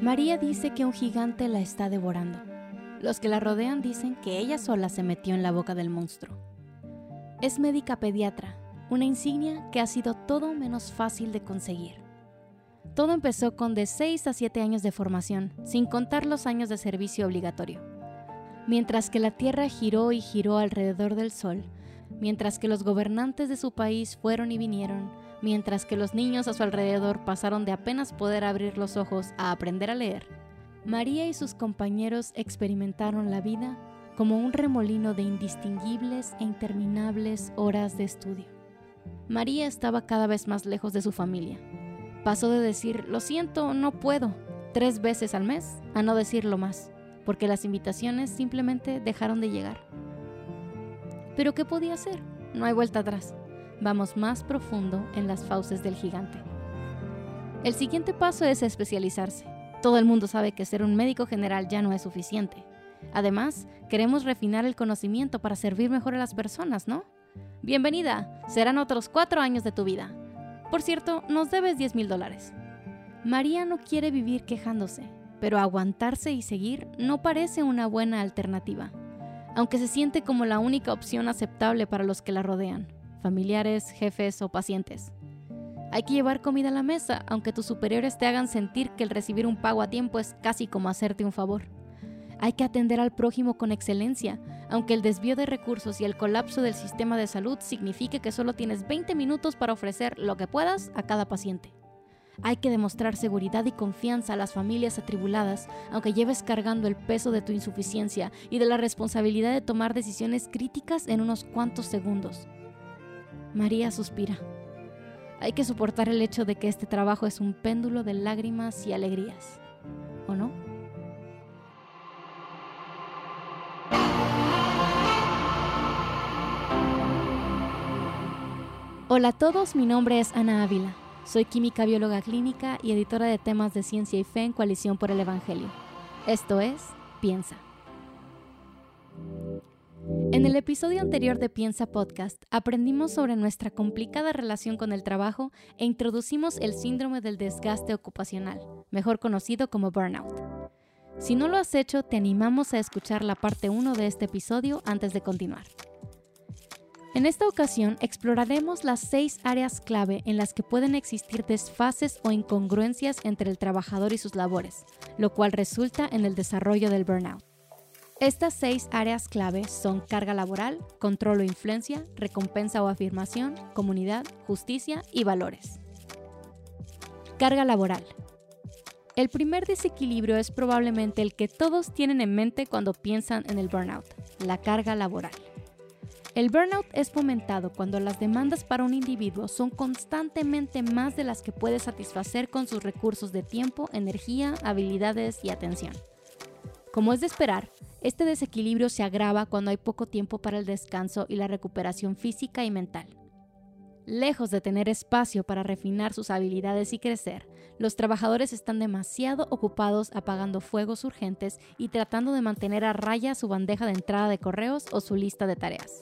María dice que un gigante la está devorando. Los que la rodean dicen que ella sola se metió en la boca del monstruo. Es médica pediatra, una insignia que ha sido todo menos fácil de conseguir. Todo empezó con de 6 a 7 años de formación, sin contar los años de servicio obligatorio. Mientras que la Tierra giró y giró alrededor del Sol, mientras que los gobernantes de su país fueron y vinieron, mientras que los niños a su alrededor pasaron de apenas poder abrir los ojos a aprender a leer, María y sus compañeros experimentaron la vida como un remolino de indistinguibles e interminables horas de estudio. María estaba cada vez más lejos de su familia. Pasó de decir, lo siento, no puedo, tres veces al mes, a no decirlo más, porque las invitaciones simplemente dejaron de llegar. Pero ¿qué podía hacer? No hay vuelta atrás. Vamos más profundo en las fauces del gigante. El siguiente paso es especializarse. Todo el mundo sabe que ser un médico general ya no es suficiente. Además, queremos refinar el conocimiento para servir mejor a las personas, ¿no? Bienvenida, serán otros cuatro años de tu vida. Por cierto, nos debes 10 mil dólares. María no quiere vivir quejándose, pero aguantarse y seguir no parece una buena alternativa aunque se siente como la única opción aceptable para los que la rodean, familiares, jefes o pacientes. Hay que llevar comida a la mesa, aunque tus superiores te hagan sentir que el recibir un pago a tiempo es casi como hacerte un favor. Hay que atender al prójimo con excelencia, aunque el desvío de recursos y el colapso del sistema de salud signifique que solo tienes 20 minutos para ofrecer lo que puedas a cada paciente. Hay que demostrar seguridad y confianza a las familias atribuladas, aunque lleves cargando el peso de tu insuficiencia y de la responsabilidad de tomar decisiones críticas en unos cuantos segundos. María suspira. Hay que soportar el hecho de que este trabajo es un péndulo de lágrimas y alegrías. ¿O no? Hola a todos, mi nombre es Ana Ávila. Soy química bióloga clínica y editora de temas de ciencia y fe en Coalición por el Evangelio. Esto es Piensa. En el episodio anterior de Piensa Podcast aprendimos sobre nuestra complicada relación con el trabajo e introducimos el síndrome del desgaste ocupacional, mejor conocido como burnout. Si no lo has hecho, te animamos a escuchar la parte 1 de este episodio antes de continuar. En esta ocasión exploraremos las seis áreas clave en las que pueden existir desfases o incongruencias entre el trabajador y sus labores, lo cual resulta en el desarrollo del burnout. Estas seis áreas clave son carga laboral, control o influencia, recompensa o afirmación, comunidad, justicia y valores. Carga laboral. El primer desequilibrio es probablemente el que todos tienen en mente cuando piensan en el burnout, la carga laboral. El burnout es fomentado cuando las demandas para un individuo son constantemente más de las que puede satisfacer con sus recursos de tiempo, energía, habilidades y atención. Como es de esperar, este desequilibrio se agrava cuando hay poco tiempo para el descanso y la recuperación física y mental. Lejos de tener espacio para refinar sus habilidades y crecer, los trabajadores están demasiado ocupados apagando fuegos urgentes y tratando de mantener a raya su bandeja de entrada de correos o su lista de tareas.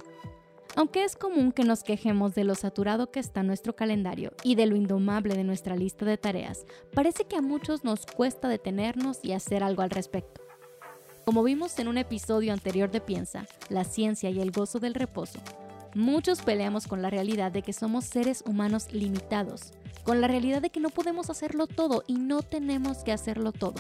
Aunque es común que nos quejemos de lo saturado que está nuestro calendario y de lo indomable de nuestra lista de tareas, parece que a muchos nos cuesta detenernos y hacer algo al respecto. Como vimos en un episodio anterior de Piensa, la ciencia y el gozo del reposo, muchos peleamos con la realidad de que somos seres humanos limitados, con la realidad de que no podemos hacerlo todo y no tenemos que hacerlo todo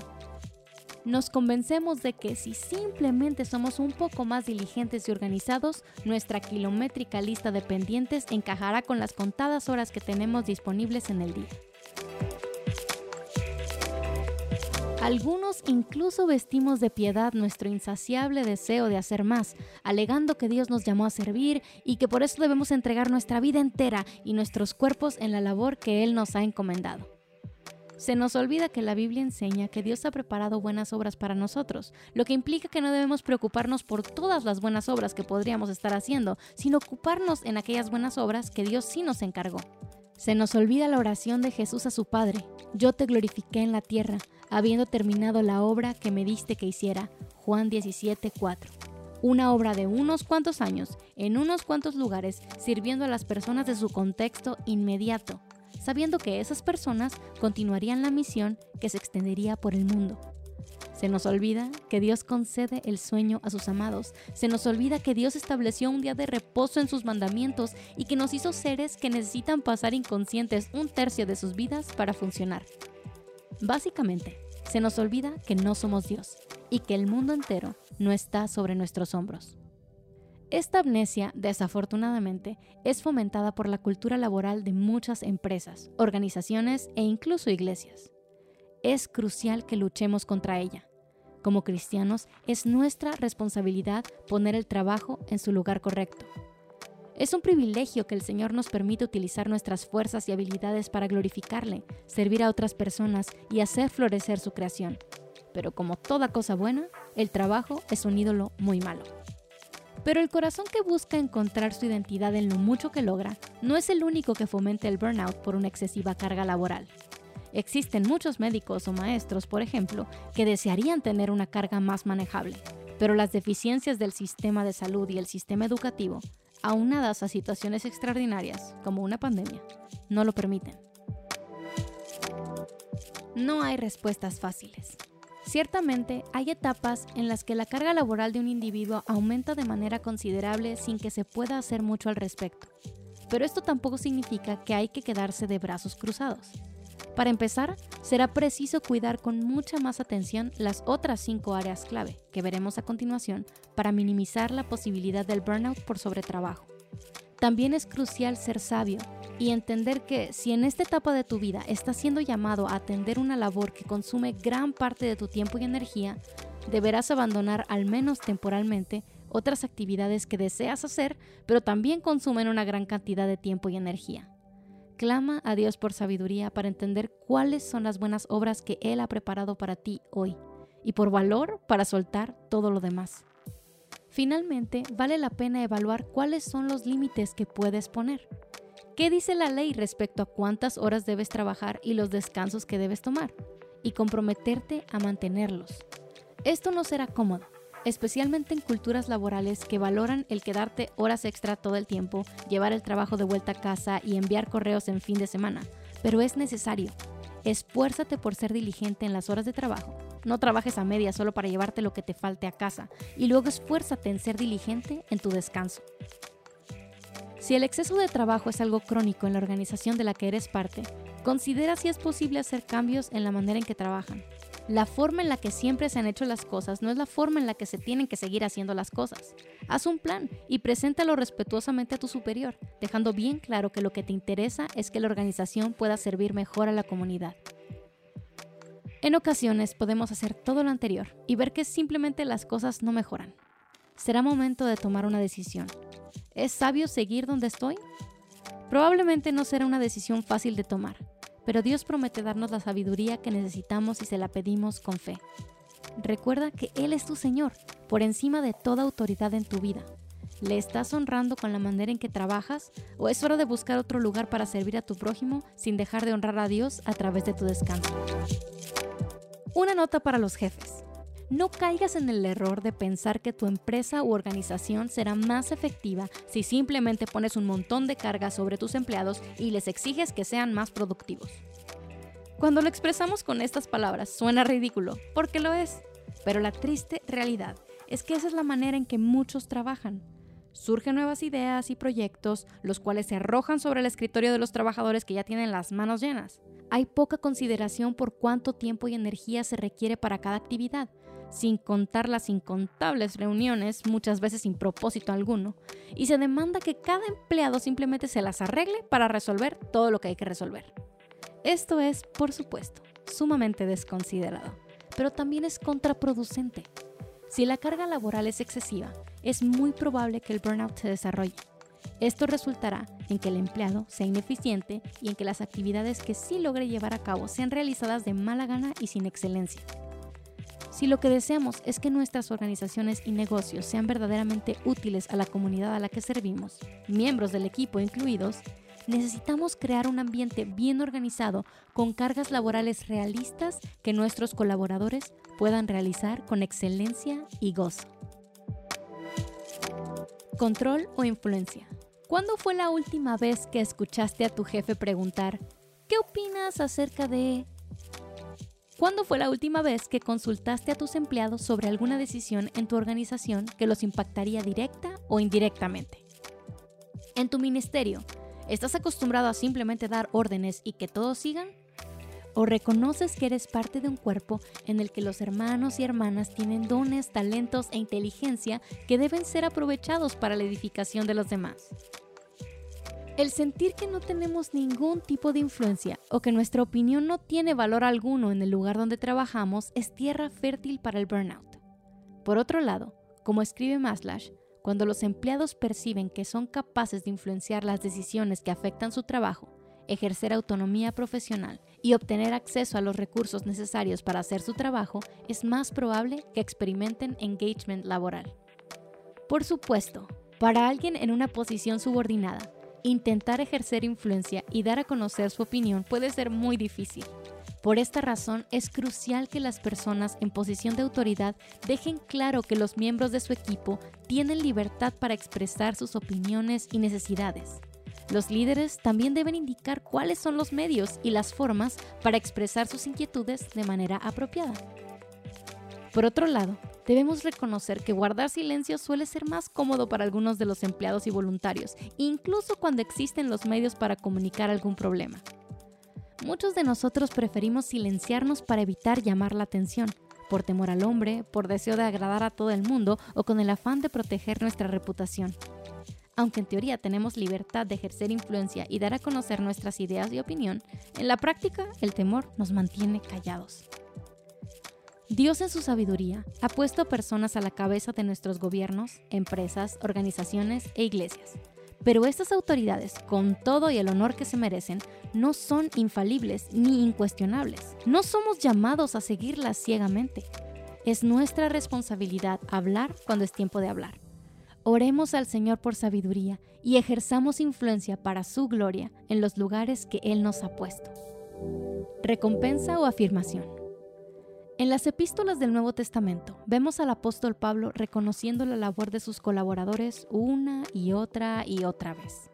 nos convencemos de que si simplemente somos un poco más diligentes y organizados, nuestra kilométrica lista de pendientes encajará con las contadas horas que tenemos disponibles en el día. Algunos incluso vestimos de piedad nuestro insaciable deseo de hacer más, alegando que Dios nos llamó a servir y que por eso debemos entregar nuestra vida entera y nuestros cuerpos en la labor que Él nos ha encomendado. Se nos olvida que la Biblia enseña que Dios ha preparado buenas obras para nosotros, lo que implica que no debemos preocuparnos por todas las buenas obras que podríamos estar haciendo, sino ocuparnos en aquellas buenas obras que Dios sí nos encargó. Se nos olvida la oración de Jesús a su Padre, yo te glorifiqué en la tierra, habiendo terminado la obra que me diste que hiciera. Juan 17:4. Una obra de unos cuantos años, en unos cuantos lugares, sirviendo a las personas de su contexto inmediato, sabiendo que esas personas continuarían la misión que se extendería por el mundo. Se nos olvida que Dios concede el sueño a sus amados. Se nos olvida que Dios estableció un día de reposo en sus mandamientos y que nos hizo seres que necesitan pasar inconscientes un tercio de sus vidas para funcionar. Básicamente, se nos olvida que no somos Dios y que el mundo entero no está sobre nuestros hombros. Esta amnesia, desafortunadamente, es fomentada por la cultura laboral de muchas empresas, organizaciones e incluso iglesias. Es crucial que luchemos contra ella. Como cristianos, es nuestra responsabilidad poner el trabajo en su lugar correcto. Es un privilegio que el Señor nos permite utilizar nuestras fuerzas y habilidades para glorificarle, servir a otras personas y hacer florecer su creación. Pero como toda cosa buena, el trabajo es un ídolo muy malo. Pero el corazón que busca encontrar su identidad en lo mucho que logra no es el único que fomenta el burnout por una excesiva carga laboral. Existen muchos médicos o maestros, por ejemplo, que desearían tener una carga más manejable, pero las deficiencias del sistema de salud y el sistema educativo, aunadas a situaciones extraordinarias como una pandemia, no lo permiten. No hay respuestas fáciles. Ciertamente hay etapas en las que la carga laboral de un individuo aumenta de manera considerable sin que se pueda hacer mucho al respecto. Pero esto tampoco significa que hay que quedarse de brazos cruzados. Para empezar, será preciso cuidar con mucha más atención las otras cinco áreas clave que veremos a continuación para minimizar la posibilidad del burnout por sobretrabajo. También es crucial ser sabio y entender que si en esta etapa de tu vida estás siendo llamado a atender una labor que consume gran parte de tu tiempo y energía, deberás abandonar al menos temporalmente otras actividades que deseas hacer, pero también consumen una gran cantidad de tiempo y energía. Clama a Dios por sabiduría para entender cuáles son las buenas obras que Él ha preparado para ti hoy y por valor para soltar todo lo demás. Finalmente, vale la pena evaluar cuáles son los límites que puedes poner. ¿Qué dice la ley respecto a cuántas horas debes trabajar y los descansos que debes tomar? Y comprometerte a mantenerlos. Esto no será cómodo, especialmente en culturas laborales que valoran el quedarte horas extra todo el tiempo, llevar el trabajo de vuelta a casa y enviar correos en fin de semana. Pero es necesario. Esfuérzate por ser diligente en las horas de trabajo. No trabajes a media solo para llevarte lo que te falte a casa y luego esfuérzate en ser diligente en tu descanso. Si el exceso de trabajo es algo crónico en la organización de la que eres parte, considera si es posible hacer cambios en la manera en que trabajan. La forma en la que siempre se han hecho las cosas no es la forma en la que se tienen que seguir haciendo las cosas. Haz un plan y preséntalo respetuosamente a tu superior, dejando bien claro que lo que te interesa es que la organización pueda servir mejor a la comunidad. En ocasiones podemos hacer todo lo anterior y ver que simplemente las cosas no mejoran. Será momento de tomar una decisión. ¿Es sabio seguir donde estoy? Probablemente no será una decisión fácil de tomar, pero Dios promete darnos la sabiduría que necesitamos si se la pedimos con fe. Recuerda que Él es tu Señor, por encima de toda autoridad en tu vida. ¿Le estás honrando con la manera en que trabajas o es hora de buscar otro lugar para servir a tu prójimo sin dejar de honrar a Dios a través de tu descanso? Una nota para los jefes. No caigas en el error de pensar que tu empresa u organización será más efectiva si simplemente pones un montón de carga sobre tus empleados y les exiges que sean más productivos. Cuando lo expresamos con estas palabras suena ridículo, porque lo es, pero la triste realidad es que esa es la manera en que muchos trabajan. Surgen nuevas ideas y proyectos, los cuales se arrojan sobre el escritorio de los trabajadores que ya tienen las manos llenas. Hay poca consideración por cuánto tiempo y energía se requiere para cada actividad, sin contar las incontables reuniones, muchas veces sin propósito alguno, y se demanda que cada empleado simplemente se las arregle para resolver todo lo que hay que resolver. Esto es, por supuesto, sumamente desconsiderado, pero también es contraproducente. Si la carga laboral es excesiva, es muy probable que el burnout se desarrolle. Esto resultará en que el empleado sea ineficiente y en que las actividades que sí logre llevar a cabo sean realizadas de mala gana y sin excelencia. Si lo que deseamos es que nuestras organizaciones y negocios sean verdaderamente útiles a la comunidad a la que servimos, miembros del equipo incluidos, necesitamos crear un ambiente bien organizado con cargas laborales realistas que nuestros colaboradores puedan realizar con excelencia y gozo. Control o influencia. ¿Cuándo fue la última vez que escuchaste a tu jefe preguntar, ¿Qué opinas acerca de... ¿Cuándo fue la última vez que consultaste a tus empleados sobre alguna decisión en tu organización que los impactaría directa o indirectamente? En tu ministerio, ¿estás acostumbrado a simplemente dar órdenes y que todos sigan? ¿O reconoces que eres parte de un cuerpo en el que los hermanos y hermanas tienen dones, talentos e inteligencia que deben ser aprovechados para la edificación de los demás? El sentir que no tenemos ningún tipo de influencia o que nuestra opinión no tiene valor alguno en el lugar donde trabajamos es tierra fértil para el burnout. Por otro lado, como escribe Maslash, cuando los empleados perciben que son capaces de influenciar las decisiones que afectan su trabajo, ejercer autonomía profesional y obtener acceso a los recursos necesarios para hacer su trabajo, es más probable que experimenten engagement laboral. Por supuesto, para alguien en una posición subordinada, Intentar ejercer influencia y dar a conocer su opinión puede ser muy difícil. Por esta razón es crucial que las personas en posición de autoridad dejen claro que los miembros de su equipo tienen libertad para expresar sus opiniones y necesidades. Los líderes también deben indicar cuáles son los medios y las formas para expresar sus inquietudes de manera apropiada. Por otro lado, Debemos reconocer que guardar silencio suele ser más cómodo para algunos de los empleados y voluntarios, incluso cuando existen los medios para comunicar algún problema. Muchos de nosotros preferimos silenciarnos para evitar llamar la atención, por temor al hombre, por deseo de agradar a todo el mundo o con el afán de proteger nuestra reputación. Aunque en teoría tenemos libertad de ejercer influencia y dar a conocer nuestras ideas y opinión, en la práctica el temor nos mantiene callados. Dios en su sabiduría ha puesto personas a la cabeza de nuestros gobiernos, empresas, organizaciones e iglesias. Pero estas autoridades, con todo y el honor que se merecen, no son infalibles ni incuestionables. No somos llamados a seguirlas ciegamente. Es nuestra responsabilidad hablar cuando es tiempo de hablar. Oremos al Señor por sabiduría y ejerzamos influencia para su gloria en los lugares que Él nos ha puesto. Recompensa o afirmación. En las epístolas del Nuevo Testamento vemos al apóstol Pablo reconociendo la labor de sus colaboradores una y otra y otra vez.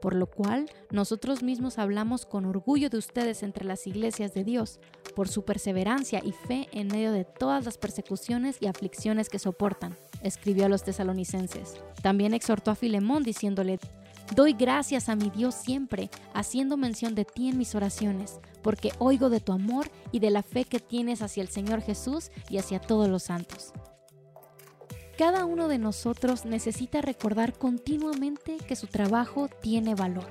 Por lo cual, nosotros mismos hablamos con orgullo de ustedes entre las iglesias de Dios, por su perseverancia y fe en medio de todas las persecuciones y aflicciones que soportan, escribió a los tesalonicenses. También exhortó a Filemón diciéndole, Doy gracias a mi Dios siempre, haciendo mención de ti en mis oraciones, porque oigo de tu amor y de la fe que tienes hacia el Señor Jesús y hacia todos los santos. Cada uno de nosotros necesita recordar continuamente que su trabajo tiene valor.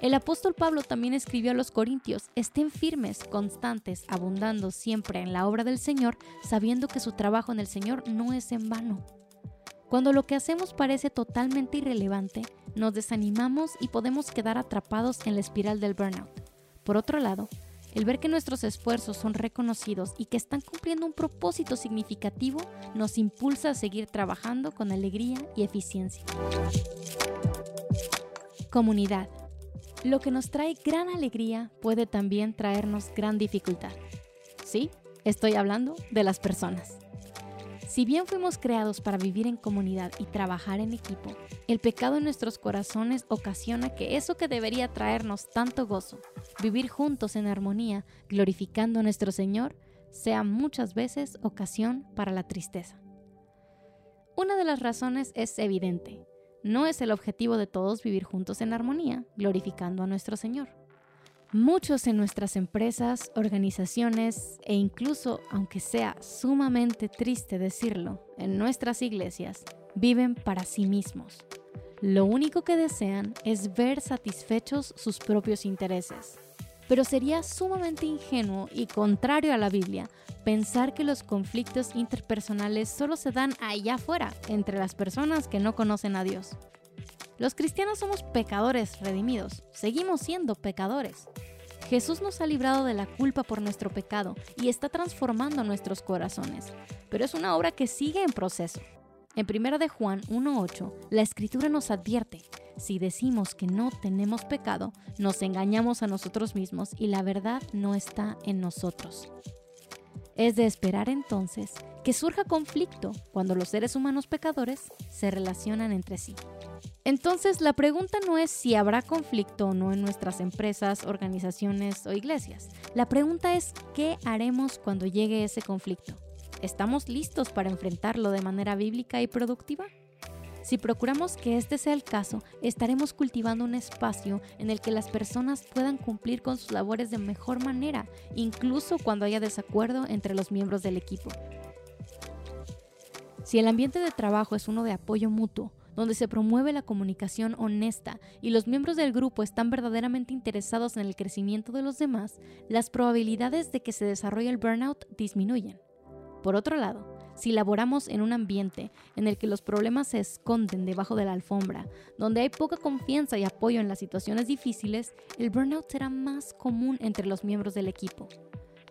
El apóstol Pablo también escribió a los Corintios, estén firmes, constantes, abundando siempre en la obra del Señor, sabiendo que su trabajo en el Señor no es en vano. Cuando lo que hacemos parece totalmente irrelevante, nos desanimamos y podemos quedar atrapados en la espiral del burnout. Por otro lado, el ver que nuestros esfuerzos son reconocidos y que están cumpliendo un propósito significativo nos impulsa a seguir trabajando con alegría y eficiencia. Comunidad. Lo que nos trae gran alegría puede también traernos gran dificultad. Sí, estoy hablando de las personas. Si bien fuimos creados para vivir en comunidad y trabajar en equipo, el pecado en nuestros corazones ocasiona que eso que debería traernos tanto gozo, vivir juntos en armonía, glorificando a nuestro Señor, sea muchas veces ocasión para la tristeza. Una de las razones es evidente. No es el objetivo de todos vivir juntos en armonía, glorificando a nuestro Señor. Muchos en nuestras empresas, organizaciones e incluso, aunque sea sumamente triste decirlo, en nuestras iglesias, viven para sí mismos. Lo único que desean es ver satisfechos sus propios intereses. Pero sería sumamente ingenuo y contrario a la Biblia pensar que los conflictos interpersonales solo se dan allá afuera, entre las personas que no conocen a Dios. Los cristianos somos pecadores redimidos, seguimos siendo pecadores. Jesús nos ha librado de la culpa por nuestro pecado y está transformando nuestros corazones, pero es una obra que sigue en proceso. En 1 de Juan 1.8, la escritura nos advierte, si decimos que no tenemos pecado, nos engañamos a nosotros mismos y la verdad no está en nosotros. Es de esperar entonces que surja conflicto cuando los seres humanos pecadores se relacionan entre sí. Entonces, la pregunta no es si habrá conflicto o no en nuestras empresas, organizaciones o iglesias. La pregunta es qué haremos cuando llegue ese conflicto. ¿Estamos listos para enfrentarlo de manera bíblica y productiva? Si procuramos que este sea el caso, estaremos cultivando un espacio en el que las personas puedan cumplir con sus labores de mejor manera, incluso cuando haya desacuerdo entre los miembros del equipo. Si el ambiente de trabajo es uno de apoyo mutuo, donde se promueve la comunicación honesta y los miembros del grupo están verdaderamente interesados en el crecimiento de los demás, las probabilidades de que se desarrolle el burnout disminuyen. Por otro lado, si laboramos en un ambiente en el que los problemas se esconden debajo de la alfombra, donde hay poca confianza y apoyo en las situaciones difíciles, el burnout será más común entre los miembros del equipo.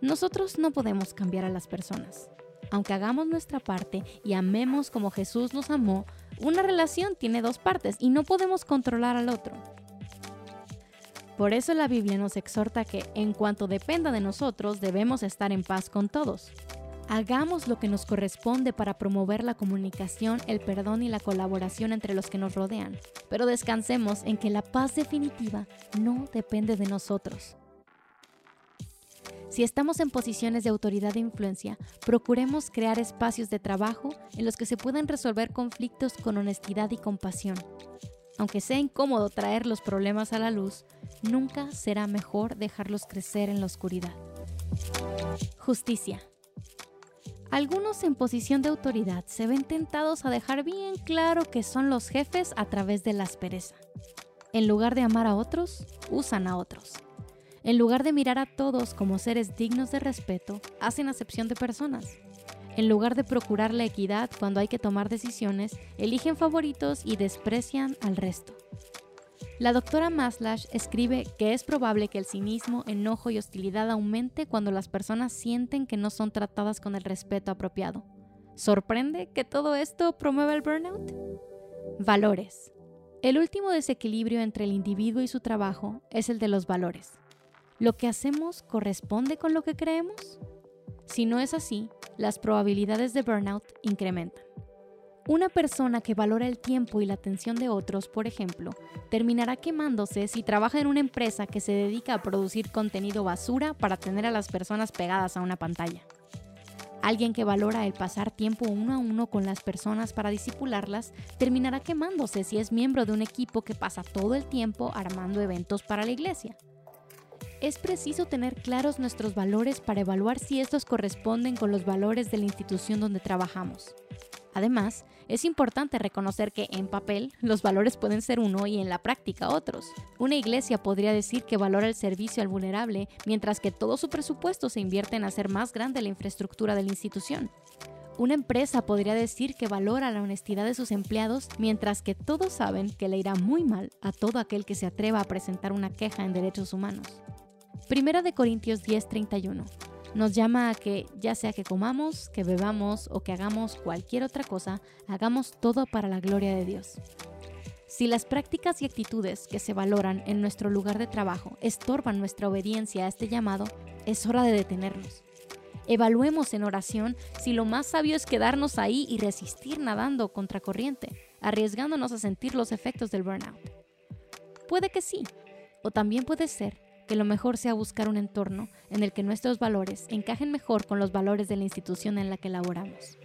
Nosotros no podemos cambiar a las personas. Aunque hagamos nuestra parte y amemos como Jesús nos amó, una relación tiene dos partes y no podemos controlar al otro. Por eso la Biblia nos exhorta que, en cuanto dependa de nosotros, debemos estar en paz con todos. Hagamos lo que nos corresponde para promover la comunicación, el perdón y la colaboración entre los que nos rodean, pero descansemos en que la paz definitiva no depende de nosotros. Si estamos en posiciones de autoridad e influencia, procuremos crear espacios de trabajo en los que se puedan resolver conflictos con honestidad y compasión. Aunque sea incómodo traer los problemas a la luz, nunca será mejor dejarlos crecer en la oscuridad. Justicia. Algunos en posición de autoridad se ven tentados a dejar bien claro que son los jefes a través de la aspereza. En lugar de amar a otros, usan a otros. En lugar de mirar a todos como seres dignos de respeto, hacen acepción de personas. En lugar de procurar la equidad cuando hay que tomar decisiones, eligen favoritos y desprecian al resto. La doctora Maslash escribe que es probable que el cinismo, enojo y hostilidad aumente cuando las personas sienten que no son tratadas con el respeto apropiado. ¿Sorprende que todo esto promueva el burnout? Valores. El último desequilibrio entre el individuo y su trabajo es el de los valores. ¿Lo que hacemos corresponde con lo que creemos? Si no es así, las probabilidades de burnout incrementan. Una persona que valora el tiempo y la atención de otros, por ejemplo, terminará quemándose si trabaja en una empresa que se dedica a producir contenido basura para tener a las personas pegadas a una pantalla. Alguien que valora el pasar tiempo uno a uno con las personas para disipularlas terminará quemándose si es miembro de un equipo que pasa todo el tiempo armando eventos para la iglesia. Es preciso tener claros nuestros valores para evaluar si estos corresponden con los valores de la institución donde trabajamos. Además, es importante reconocer que en papel los valores pueden ser uno y en la práctica otros. Una iglesia podría decir que valora el servicio al vulnerable, mientras que todo su presupuesto se invierte en hacer más grande la infraestructura de la institución. Una empresa podría decir que valora la honestidad de sus empleados, mientras que todos saben que le irá muy mal a todo aquel que se atreva a presentar una queja en derechos humanos. Primera de Corintios 10:31 nos llama a que ya sea que comamos, que bebamos o que hagamos cualquier otra cosa, hagamos todo para la gloria de Dios. Si las prácticas y actitudes que se valoran en nuestro lugar de trabajo estorban nuestra obediencia a este llamado, es hora de detenernos. Evaluemos en oración si lo más sabio es quedarnos ahí y resistir nadando contra corriente, arriesgándonos a sentir los efectos del burnout. Puede que sí, o también puede ser que lo mejor sea buscar un entorno en el que nuestros valores encajen mejor con los valores de la institución en la que laboramos.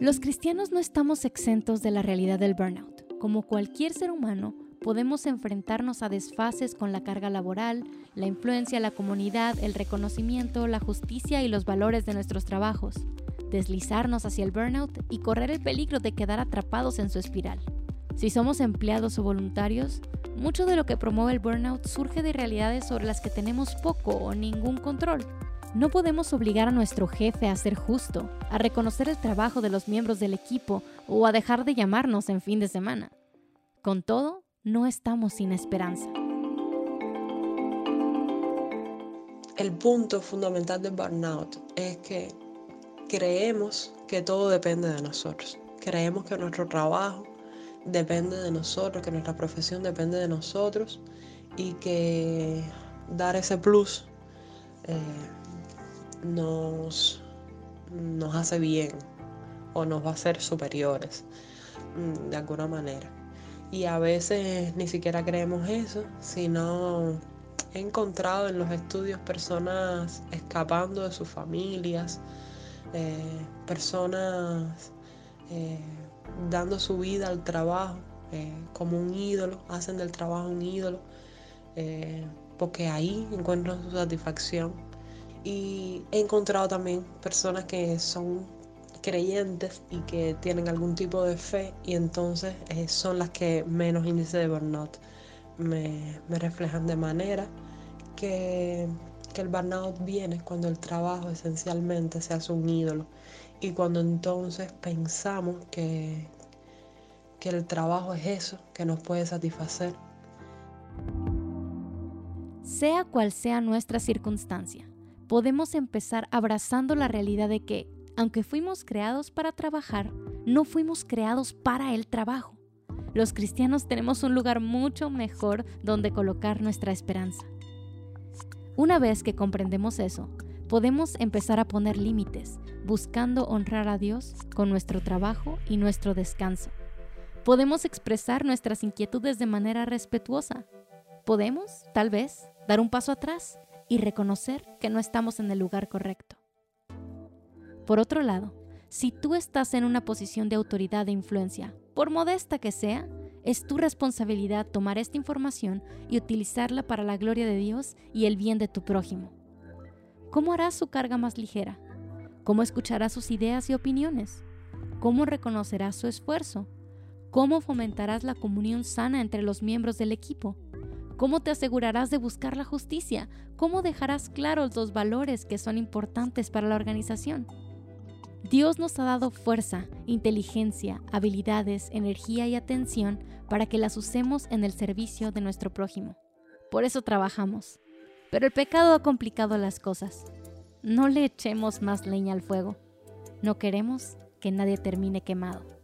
Los cristianos no estamos exentos de la realidad del burnout. Como cualquier ser humano, podemos enfrentarnos a desfases con la carga laboral, la influencia, la comunidad, el reconocimiento, la justicia y los valores de nuestros trabajos, deslizarnos hacia el burnout y correr el peligro de quedar atrapados en su espiral. Si somos empleados o voluntarios, mucho de lo que promueve el burnout surge de realidades sobre las que tenemos poco o ningún control. No podemos obligar a nuestro jefe a ser justo, a reconocer el trabajo de los miembros del equipo o a dejar de llamarnos en fin de semana. Con todo, no estamos sin esperanza. El punto fundamental del burnout es que creemos que todo depende de nosotros. Creemos que nuestro trabajo depende de nosotros, que nuestra profesión depende de nosotros y que dar ese plus eh, nos, nos hace bien o nos va a hacer superiores mm, de alguna manera. Y a veces ni siquiera creemos eso, sino he encontrado en los estudios personas escapando de sus familias, eh, personas eh, dando su vida al trabajo eh, como un ídolo, hacen del trabajo un ídolo, porque ahí encuentran su satisfacción. Y he encontrado también personas que son creyentes y que tienen algún tipo de fe y entonces son las que menos índice de burnout me, me reflejan de manera que, que, el burnout viene cuando el trabajo esencialmente se hace un ídolo y cuando entonces pensamos que, que el trabajo es eso que nos puede satisfacer. Sea cual sea nuestra circunstancia, podemos empezar abrazando la realidad de que, aunque fuimos creados para trabajar, no fuimos creados para el trabajo. Los cristianos tenemos un lugar mucho mejor donde colocar nuestra esperanza. Una vez que comprendemos eso, podemos empezar a poner límites, buscando honrar a Dios con nuestro trabajo y nuestro descanso. Podemos expresar nuestras inquietudes de manera respetuosa. Podemos, tal vez, dar un paso atrás y reconocer que no estamos en el lugar correcto. Por otro lado, si tú estás en una posición de autoridad e influencia, por modesta que sea, es tu responsabilidad tomar esta información y utilizarla para la gloria de Dios y el bien de tu prójimo. ¿Cómo harás su carga más ligera? ¿Cómo escucharás sus ideas y opiniones? ¿Cómo reconocerás su esfuerzo? ¿Cómo fomentarás la comunión sana entre los miembros del equipo? ¿Cómo te asegurarás de buscar la justicia? ¿Cómo dejarás claros los valores que son importantes para la organización? Dios nos ha dado fuerza, inteligencia, habilidades, energía y atención para que las usemos en el servicio de nuestro prójimo. Por eso trabajamos. Pero el pecado ha complicado las cosas. No le echemos más leña al fuego. No queremos que nadie termine quemado.